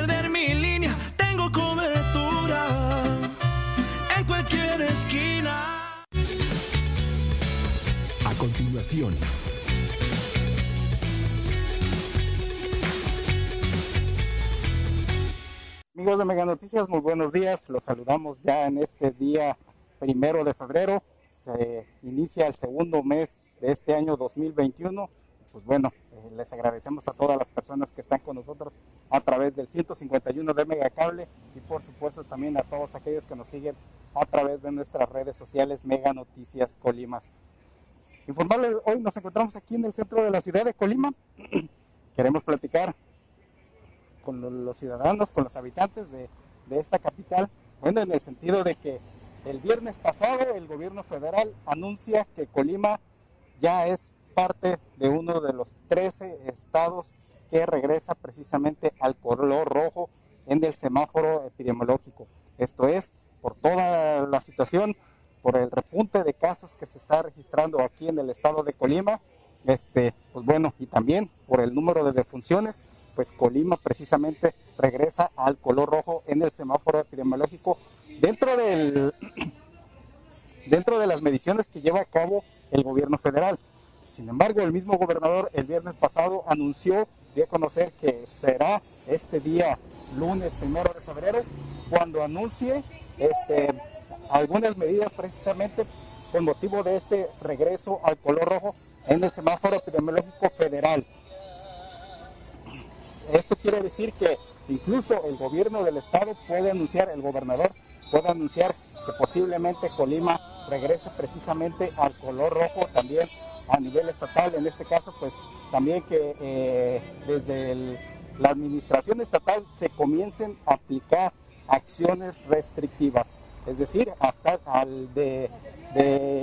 perder mi línea, tengo cobertura en cualquier esquina. A continuación, Amigos de Mega Noticias, muy buenos días. Los saludamos ya en este día primero de febrero. Se inicia el segundo mes de este año 2021. Pues bueno, eh, les agradecemos a todas las personas que están con nosotros a través del 151 de Megacable y por supuesto también a todos aquellos que nos siguen a través de nuestras redes sociales Mega Noticias Colimas. Informarles, hoy nos encontramos aquí en el centro de la ciudad de Colima. Queremos platicar con lo- los ciudadanos, con los habitantes de esta capital. Bueno, en el sentido de que el viernes pasado el gobierno federal anuncia que Colima ya es parte de uno de los 13 estados que regresa precisamente al color rojo en el semáforo epidemiológico. Esto es, por toda la situación, por el repunte de casos que se está registrando aquí en el estado de Colima, este, pues bueno, y también por el número de defunciones, pues Colima precisamente regresa al color rojo en el semáforo epidemiológico dentro del dentro de las mediciones que lleva a cabo el gobierno federal. Sin embargo, el mismo gobernador el viernes pasado anunció, dio a conocer que será este día, lunes primero de febrero, cuando anuncie este, algunas medidas precisamente con motivo de este regreso al color rojo en el semáforo epidemiológico federal. Esto quiere decir que incluso el gobierno del estado puede anunciar, el gobernador puede anunciar que posiblemente Colima regrese precisamente al color rojo también a nivel estatal. En este caso, pues también que eh, desde la administración estatal se comiencen a aplicar acciones restrictivas. Es decir, hasta al de,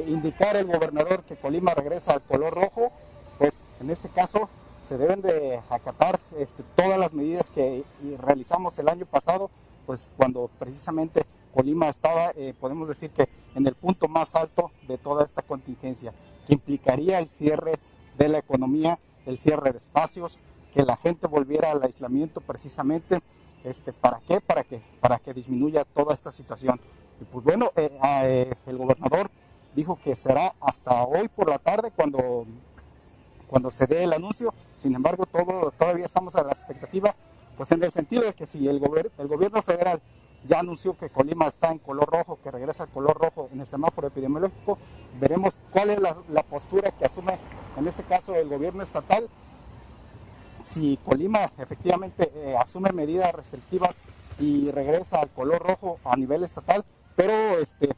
indicar el gobernador que Colima regresa al color rojo, pues en este caso se deben de acatar este, todas las medidas que realizamos el año pasado, pues cuando precisamente Colima estaba, eh, podemos decir que en el punto más alto de toda esta contingencia, que implicaría el cierre de la economía, el cierre de espacios, que la gente volviera al aislamiento precisamente, este, ¿para qué? Para que, para que disminuya toda esta situación. Y pues bueno, eh, eh, el gobernador dijo que será hasta hoy por la tarde cuando cuando se dé el anuncio. Sin embargo, todo, todavía estamos a la expectativa, pues en el sentido de que si el, gober- el gobierno federal ya anunció que Colima está en color rojo, que regresa al color rojo en el semáforo epidemiológico, veremos cuál es la, la postura que asume, en este caso, el gobierno estatal. Si Colima efectivamente eh, asume medidas restrictivas y regresa al color rojo a nivel estatal, pero este,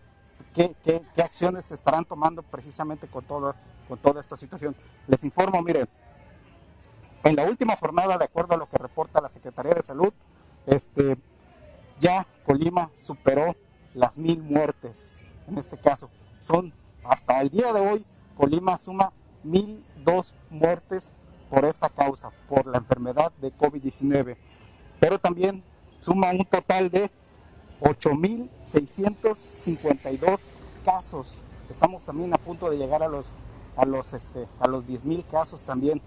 ¿qué, qué, qué acciones se estarán tomando precisamente con, todo, con toda esta situación? Les informo, miren, en la última jornada, de acuerdo a lo que reporta la Secretaría de Salud, este, ya Colima superó las mil muertes. En este caso, son hasta el día de hoy, Colima suma mil dos muertes por esta causa, por la enfermedad de COVID-19. Pero también suma un total de 8.652 casos. Estamos también a punto de llegar a los, a los, este, a los 10.000 casos también.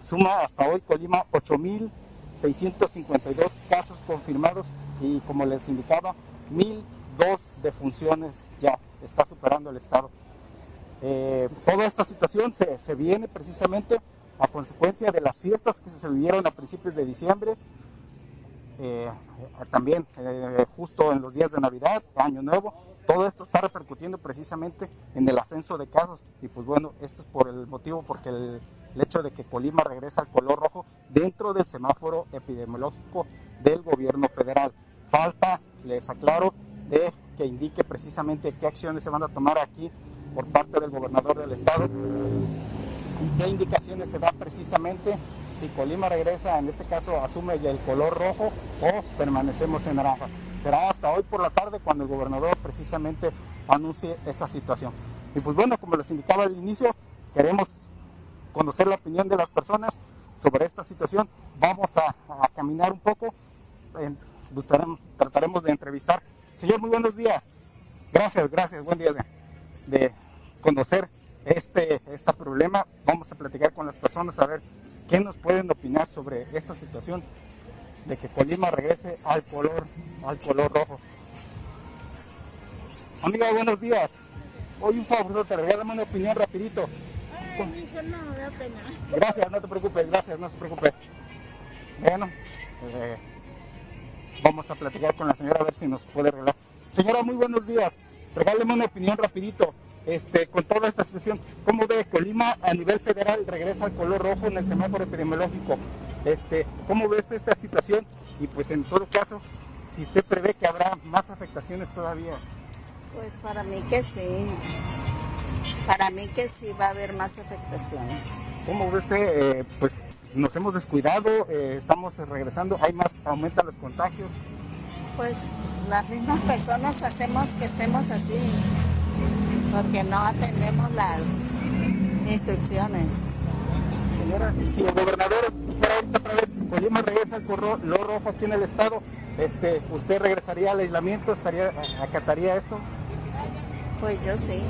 Suma hasta hoy Colima 8.652 casos confirmados y como les indicaba, 1.002 defunciones ya. Está superando el Estado. Eh, toda esta situación se, se viene precisamente a consecuencia de las fiestas que se vivieron a principios de diciembre, eh, también eh, justo en los días de Navidad, Año Nuevo, todo esto está repercutiendo precisamente en el ascenso de casos y pues bueno, esto es por el motivo, porque el, el hecho de que Colima regresa al color rojo dentro del semáforo epidemiológico del gobierno federal. falta, les aclaro, de que indique precisamente qué acciones se van a tomar aquí por parte del gobernador del estado y qué indicaciones se dan precisamente si Colima regresa, en este caso asume el color rojo o permanecemos en naranja. Será hasta hoy por la tarde cuando el gobernador precisamente anuncie esa situación. Y pues bueno, como les indicaba al inicio, queremos conocer la opinión de las personas sobre esta situación. Vamos a, caminar un poco, trataremos de entrevistar. Señor, muy buenos días. Gracias, gracias, buen día de, conocer este, este problema. Vamos a platicar con las personas a ver qué nos pueden opinar sobre esta situación de que Colima regrese al color, al color rojo. Amiga, buenos días. Hoy un favor, te regálame una opinión rapidito. Gracias, no te preocupes, gracias, no se preocupe. Bueno, eh, vamos a platicar con la señora a ver si nos puede arreglar. Señora, muy buenos días. Regáleme una opinión rapidito. Este, con toda esta situación, ¿cómo ve Colima a nivel federal regresa al color rojo en el semáforo epidemiológico? Este, ¿Cómo ve usted esta situación? Y pues en todo caso, si usted prevé que habrá más afectaciones todavía. Pues para mí que sí. Para mí que sí va a haber más afectaciones. ¿Cómo ve usted? Eh, pues nos hemos descuidado, eh, estamos regresando, hay más, aumentan los contagios. Pues las mismas personas hacemos que estemos así, porque no atendemos las instrucciones. Señora, si el gobernador otra vez Colima regresa al lo rojo aquí en el estado, este, ¿usted regresaría al aislamiento? ¿Estaría, ¿Acataría esto? Pues yo sí.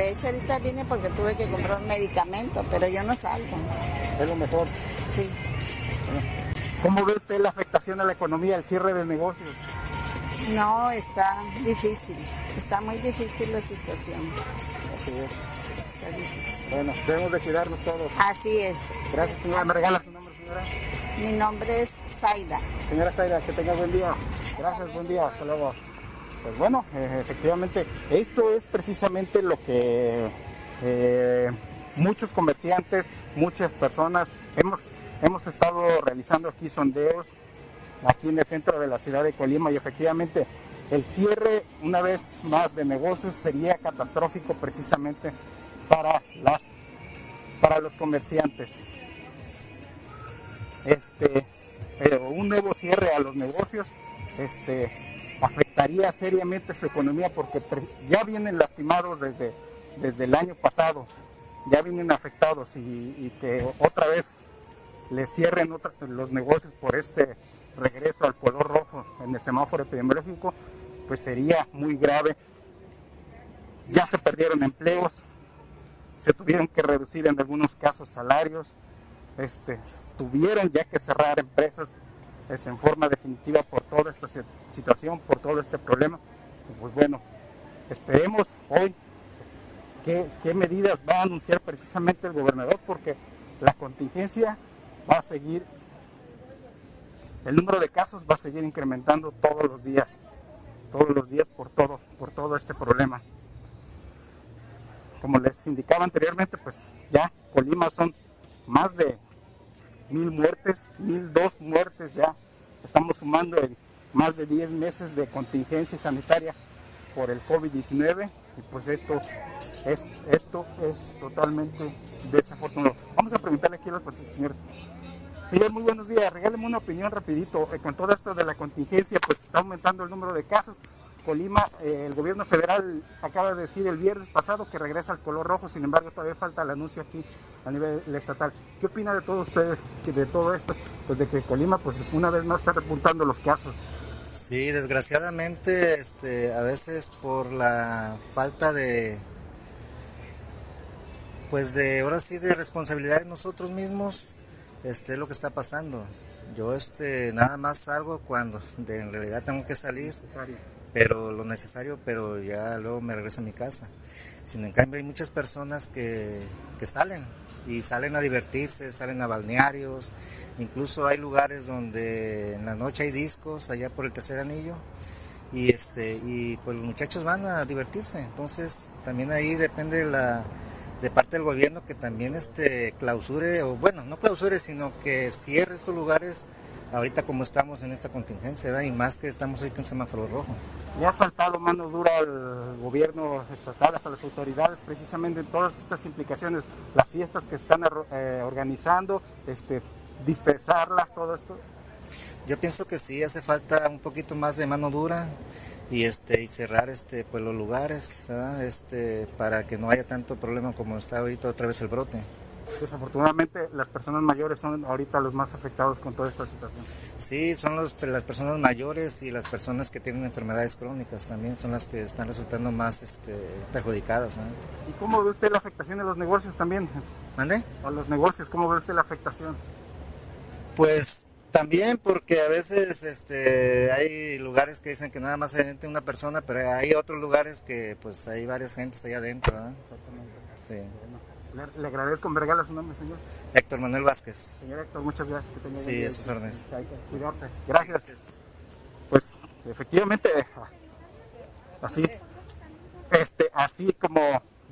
De hecho, ahorita vine porque tuve que comprar un medicamento, pero yo no salgo. Es lo mejor. Sí. ¿Cómo ve usted la afectación a la economía, el cierre de negocios? No, está difícil. Está muy difícil la situación. Así es. Está difícil. Bueno, debemos de cuidarnos todos. Así es. Gracias, señora. ¿Me regala su nombre, señora? Mi nombre es Zaida. Señora Zaida, que tenga buen día. Gracias, buen día. Hasta luego. Pues bueno, eh, efectivamente, esto es precisamente lo que eh, muchos comerciantes, muchas personas hemos, hemos estado realizando aquí sondeos aquí en el centro de la ciudad de Colima y efectivamente el cierre una vez más de negocios sería catastrófico precisamente para, las, para los comerciantes. Este, un nuevo cierre a los negocios este, afectaría seriamente su economía porque ya vienen lastimados desde, desde el año pasado, ya vienen afectados y, que otra vez les cierren los negocios por este regreso al color rojo en el semáforo epidemiológico, pues sería muy grave. Ya se perdieron empleos, se tuvieron que reducir en algunos casos salarios, este, tuvieron ya que cerrar empresas es en forma definitiva por toda esta situación, por todo este problema. Pues bueno, esperemos hoy qué, qué medidas va a anunciar precisamente el gobernador, porque la contingencia va a seguir, el número de casos va a seguir incrementando todos los días, todos los días por todo, por todo este problema. Como les indicaba anteriormente, pues ya Colima son más de mil muertes, mil dos muertes ya. Estamos sumando más de 10 meses de contingencia sanitaria por el COVID-19 y pues esto es, esto es totalmente desafortunado. Vamos a preguntarle aquí a los señores. Señor, muy buenos días. Regáleme una opinión rapidito. Eh, con todo esto de la contingencia, pues está aumentando el número de casos. Colima, eh, el gobierno federal acaba de decir el viernes pasado que regresa al color rojo, sin embargo todavía falta el anuncio aquí a nivel estatal. ¿Qué opina de todo usted, de todo esto? Pues de que Colima, pues una vez más está repuntando los casos. Sí, desgraciadamente, este, a veces por la falta de, pues de, ahora sí, de responsabilidad de nosotros mismos, este, es lo que está pasando. Yo, este, nada más salgo cuando en realidad tengo que salir pero lo necesario, pero ya luego me regreso a mi casa. Sin en hay muchas personas que, que salen y salen a divertirse, salen a balnearios, incluso hay lugares donde en la noche hay discos allá por el tercer anillo y este y pues los muchachos van a divertirse, entonces también ahí depende la de parte del gobierno que también este clausure o bueno, no clausure, sino que cierre estos lugares ahorita como estamos en esta contingencia, y más que estamos ahorita en semáforo rojo. ¿Le ha faltado mano dura al gobierno estatal, a las autoridades, precisamente en todas estas implicaciones, las fiestas que están eh, organizando, este, dispersarlas, todo esto? Yo pienso que sí, hace falta un poquito más de mano dura y este y cerrar este pues los lugares este para que no haya tanto problema como está ahorita otra vez el brote. Desafortunadamente las personas mayores son ahorita los más afectados con toda esta situación. Sí, son los, las personas mayores y las personas que tienen enfermedades crónicas también son las que están resultando más este, perjudicadas. ¿Y cómo ve usted la afectación de los negocios también? ¿Mande? A los negocios, ¿cómo ve usted la afectación? Pues también porque a veces este, hay lugares que dicen que nada más hay una persona, pero hay otros lugares que pues hay varias gentes ahí adentro. Exactamente. Sí. Le, agradezco en vergala su nombre, señor. Héctor Manuel Vázquez. Señor Héctor, muchas gracias. Que sí, a sus órdenes. Hay que cuidarse. Gracias. Pues efectivamente, así, este, así como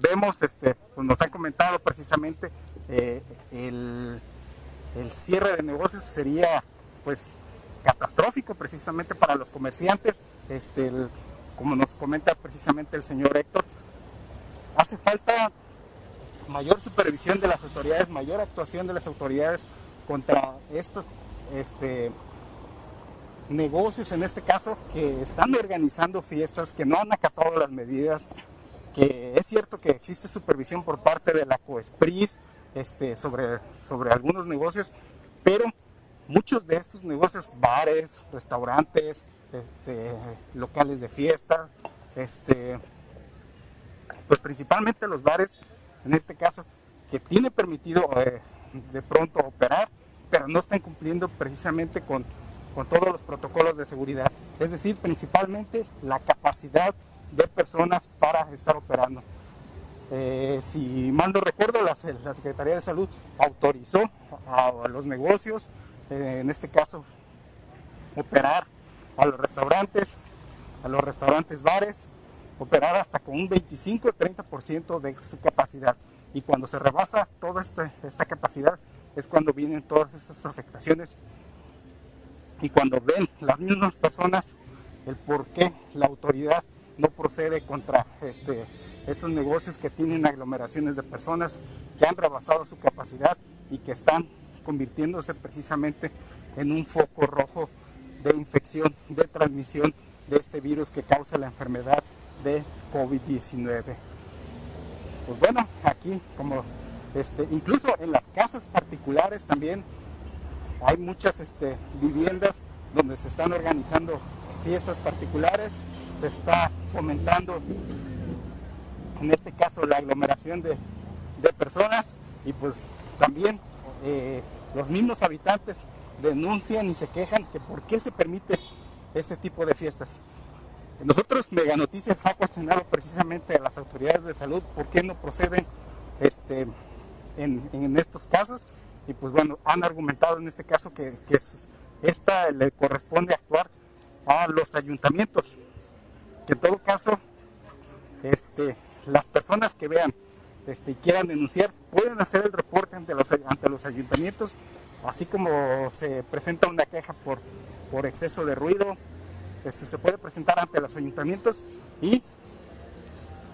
vemos, este, pues nos han comentado precisamente eh, el el cierre de negocios sería pues catastrófico precisamente para los comerciantes, este, como nos comenta precisamente el señor Héctor, hace falta mayor supervisión de las autoridades, mayor actuación de las autoridades contra estos este, negocios, en este caso, que están organizando fiestas, que no han acatado las medidas, que es cierto que existe supervisión por parte de la COESPRIS, este, sobre, algunos negocios, pero muchos de estos negocios, bares, restaurantes, este, locales de fiesta, pues principalmente los bares, en este caso, que tiene permitido eh, de pronto operar, pero no están cumpliendo precisamente con, con todos los protocolos de seguridad, es decir, principalmente la capacidad de personas para estar operando. Eh, si mal no recuerdo, la, Secretaría de Salud autorizó a, los negocios, eh, en este caso, operar a los restaurantes, a los restaurantes bares, operar hasta con un 25-30% de su capacidad. Y cuando se rebasa toda esta, esta capacidad es cuando vienen todas estas afectaciones y cuando ven las mismas personas el por qué la autoridad no procede contra este, estos negocios que tienen aglomeraciones de personas que han rebasado su capacidad y que están convirtiéndose precisamente en un foco rojo de infección, de transmisión de este virus que causa la enfermedad de COVID-19. Pues bueno, aquí como este, incluso en las casas particulares también hay muchas este, viviendas donde se están organizando fiestas particulares, se está fomentando en este caso la aglomeración de, personas y pues también eh, los mismos habitantes denuncian y se quejan que por qué se permite este tipo de fiestas. Nosotros, Mega Noticias, ha cuestionado precisamente a las autoridades de salud por qué no proceden este, en, estos casos y pues bueno, han argumentado en este caso que, que esta le corresponde actuar a los ayuntamientos. Que en todo caso, este, las personas que vean este, y quieran denunciar pueden hacer el reporte ante los, ante los ayuntamientos, así como se presenta una queja por, por exceso de ruido, se puede presentar ante los ayuntamientos y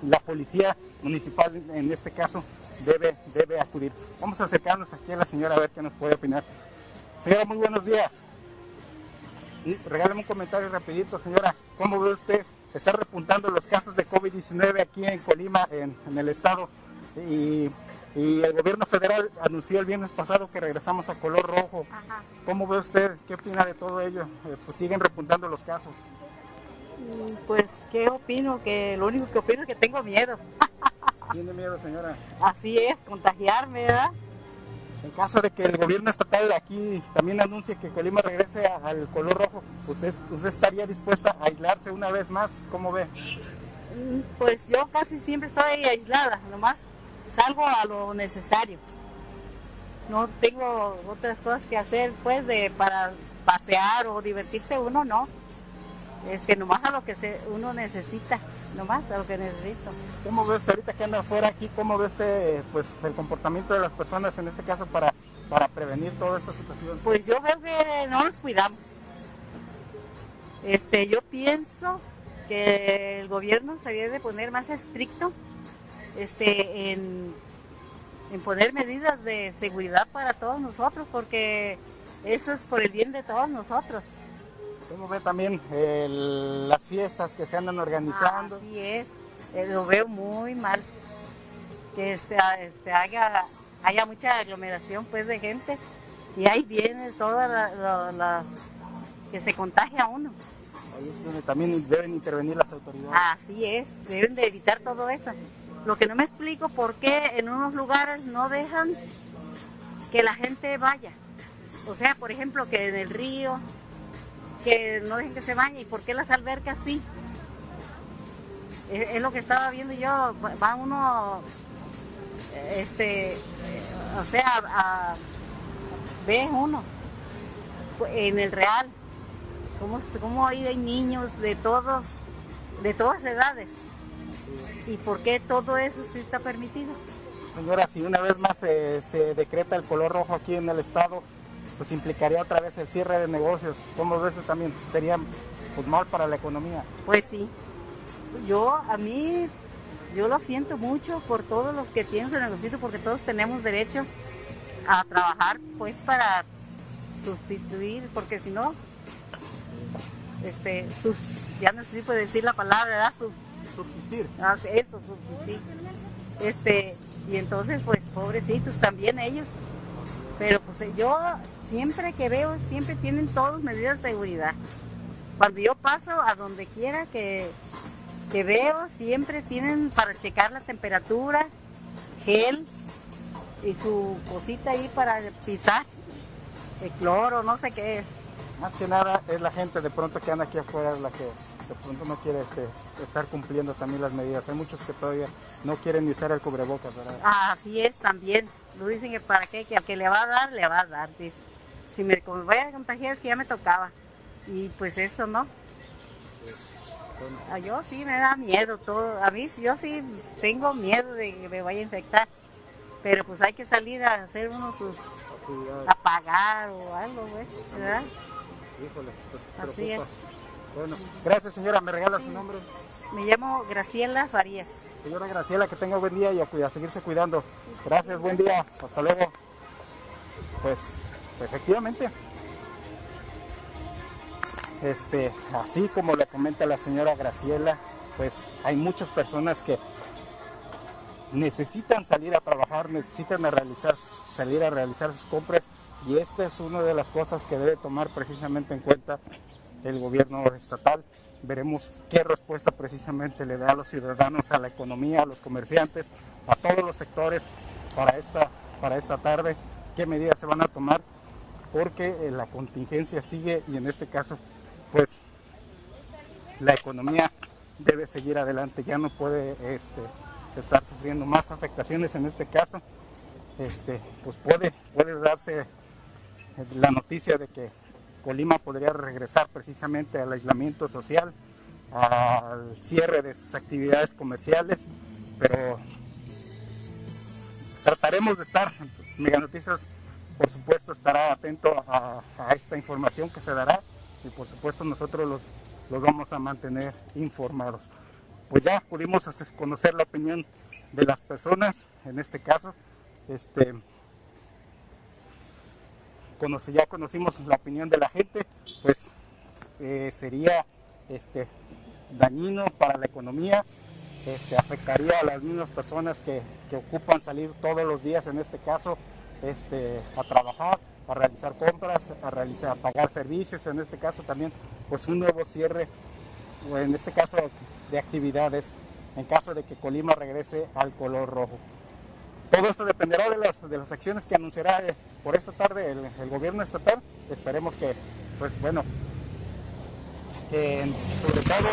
la policía municipal en este caso debe, debe acudir. Vamos a acercarnos aquí a la señora a ver qué nos puede opinar. Señora, muy buenos días. Regálame un comentario rapidito, señora. ¿Cómo ve usted? Está repuntando los casos de COVID-19 aquí en Colima, en, el estado. Y, el gobierno federal anunció el viernes pasado que regresamos a color rojo. ¿Cómo ve usted? ¿Qué opina de todo ello? Eh, pues siguen repuntando los casos. Mm, pues, ¿qué opino? Que lo único que opino es que tengo miedo. ¿Tiene miedo, señora? Así es, contagiarme, ¿verdad? En caso de que el gobierno estatal aquí también anuncie que Colima regrese al color rojo, ¿usted, ¿usted estaría dispuesta a aislarse una vez más? ¿Cómo ve? Pues yo casi siempre estoy aislada, nomás salgo a lo necesario. No tengo otras cosas que hacer, pues, de para pasear o divertirse uno, no. Este, nomás a lo que se, uno necesita, nomás a lo que necesito. ¿Cómo ves ahorita que anda afuera aquí? ¿Cómo ves este, pues, el comportamiento de las personas en este caso para, para prevenir toda esta situación? Pues yo creo que no nos cuidamos. Este, yo pienso que el gobierno se debe de poner más estricto este, en, en poner medidas de seguridad para todos nosotros, porque eso es por el bien de todos nosotros. ¿Cómo ve también el- las fiestas que se andan organizando? Así es, eh, lo veo muy mal. Que este, ah, este, haya, haya mucha aglomeración pues de gente y ahí viene toda la, la- la- que se contagia uno. Ahí es donde también deben intervenir las autoridades. Así es, deben de evitar todo eso. Lo que no me explico por qué en unos lugares no dejan que la gente vaya. O sea, por ejemplo, que en el río, que no dejen que se bañe. ¿Y por qué las albercas sí? Es, es lo que estaba viendo yo. Va- uno, este, o sea, a- ve uno en el real cómo, cómo hay niños de todos, de todas edades. ¿Y por qué todo eso sí está permitido? Señora, si una vez más se, se decreta el color rojo aquí en el estado, pues implicaría otra vez el cierre de negocios. ¿Cómo ves eso también? Sería pues, mal para la economía. Pues sí. Yo, a mí, yo lo siento mucho por todos los que tienen su negocio, porque todos tenemos derecho a trabajar, pues, para sustituir, porque si no, este, sus, ya no sé si puede decir la palabra, ¿verdad? Subsistir. Ah, eso, subsistir. Este, y entonces, pues, pobrecitos también ellos. Pero pues yo siempre que veo, siempre tienen todos medidas de seguridad. Cuando yo paso a donde quiera que, que veo, siempre tienen para checar la temperatura, gel y su cosita ahí para pisar, de cloro, no sé qué es. Más que nada es la gente de pronto que anda aquí afuera la que de pronto no quiere este, estar cumpliendo también las medidas. Hay muchos que todavía no quieren ni usar el cubrebocas, ¿verdad? Así es también. Lo dicen que para qué, que al que le va a dar, le va a dar. dice. Si me voy a contagiar es que ya me tocaba. Y pues eso no. A yo sí me da miedo todo. A mí sí- yo sí tengo miedo de que me vaya a infectar. Pero pues hay que salir a hacer uno sus a pagar o algo, pues, ¿verdad? Híjole, pues Así preocupa. es. Bueno, gracias señora, me regala su nombre. Me llamo Graciela Farías. Señora Graciela, que tenga buen día y a, seguirse cuidando. Gracias, buen día, hasta luego. Pues, efectivamente. Este, así como le comenta la señora Graciela, pues hay muchas personas que necesitan salir a trabajar, necesitan a realizar, salir a realizar sus compras y esta es una de las cosas que debe tomar precisamente en cuenta el gobierno estatal. Veremos qué respuesta precisamente le da a los ciudadanos, a la economía, a los comerciantes, a todos los sectores para esta, para esta tarde, qué medidas se van a tomar, porque eh, la contingencia sigue y en este caso, pues la economía debe seguir adelante, ya no puede este, estar sufriendo más afectaciones en este caso. Este, pues puede, puede darse la noticia de que Colima podría regresar precisamente al aislamiento social, al cierre de sus actividades comerciales, pero trataremos de estar. Mega Noticias, por supuesto, estará atento a, a esta información que se dará y por supuesto nosotros los, los vamos a mantener informados. Pues ya pudimos hacer- conocer la opinión de las personas, en este caso, este, conoce- ya conocimos la opinión de la gente, pues eh, sería este, dañino para la economía, este, afectaría a las mismas personas que, que ocupan salir todos los días, en este caso, este, a trabajar, a realizar compras, a, realizar, a pagar servicios, en este caso también, pues un nuevo cierre, en este caso de actividades, en caso de que Colima regrese al color rojo. Todo eso dependerá de las, de las acciones que anunciará eh, por esta tarde el, gobierno estatal. Esperemos que, pues bueno, que sobre todo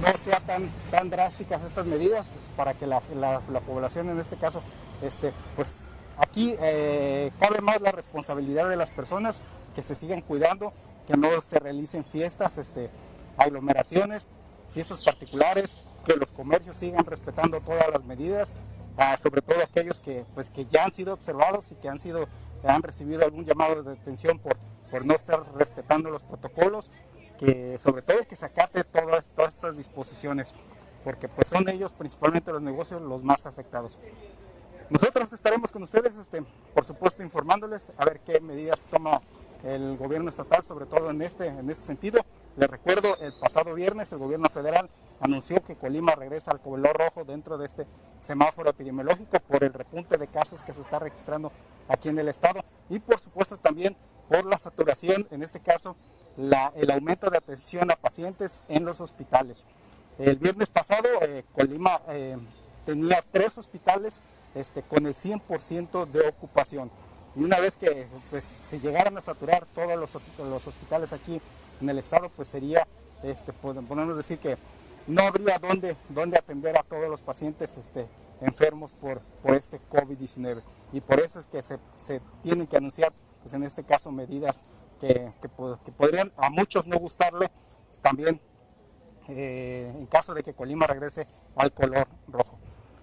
no sean tan, tan drásticas estas medidas pues, para que la, la- la población en este caso, este, pues aquí eh, cabe más la responsabilidad de las personas que se sigan cuidando, que no se realicen fiestas, este, aglomeraciones, fiestas particulares, que los comercios sigan respetando todas las medidas, ah, sobre todo aquellos que, pues, que ya han sido observados y que han, sido, han recibido algún llamado de detención por, por no estar respetando los protocolos, que sobre todo que se acate todas, todas estas disposiciones, porque pues son ellos principalmente los negocios los más afectados. Nosotros estaremos con ustedes, este, por supuesto, informándoles a ver qué medidas toma el gobierno estatal, sobre todo en este, en este sentido. Les recuerdo, el pasado viernes el gobierno federal anunció que Colima regresa al color rojo dentro de este semáforo epidemiológico por el repunte de casos que se está registrando aquí en el estado y por supuesto también por la saturación, en este caso el aumento de atención a pacientes en los hospitales. El viernes pasado eh, Colima eh, tenía tres hospitales este, con el 100% de ocupación. Y una vez que pues, se llegaran a saturar todos los, los, hospitales aquí en el estado, pues sería, este, podemos decir que no habría dónde, dónde atender a todos los pacientes este, enfermos por, por este COVID-19. Y por eso es que se, se, tienen que anunciar, pues en este caso, medidas que, que, podrían a muchos no gustarle, también eh, en caso de que Colima regrese al color rojo.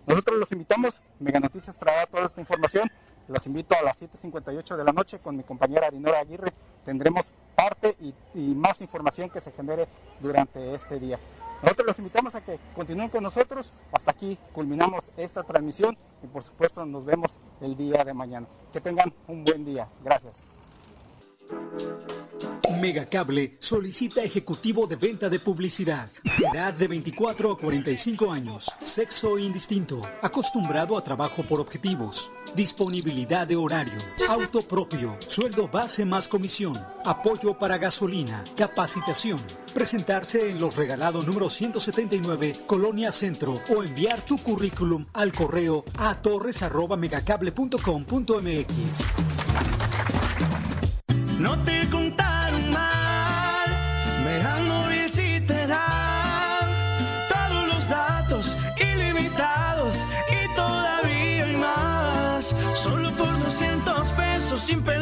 Nosotros los invitamos, Mega Noticias traerá toda esta información. Los invito a las 7.58 de la noche con mi compañera Dinora Aguirre. Tendremos parte y, y, más información que se genere durante este día. Nosotros los invitamos a que continúen con nosotros. Hasta aquí culminamos esta transmisión y por supuesto nos vemos el día de mañana. Que tengan un buen día. Gracias. Megacable solicita ejecutivo de venta de publicidad. Edad de 24 a 45 años. Sexo indistinto. Acostumbrado a trabajo por objetivos. Disponibilidad de horario. Auto propio. Sueldo base más comisión. Apoyo para gasolina. Capacitación. Presentarse en los regalados número 179, Colonia Centro, o enviar tu currículum al correo a torres.megacable.com.mx. perder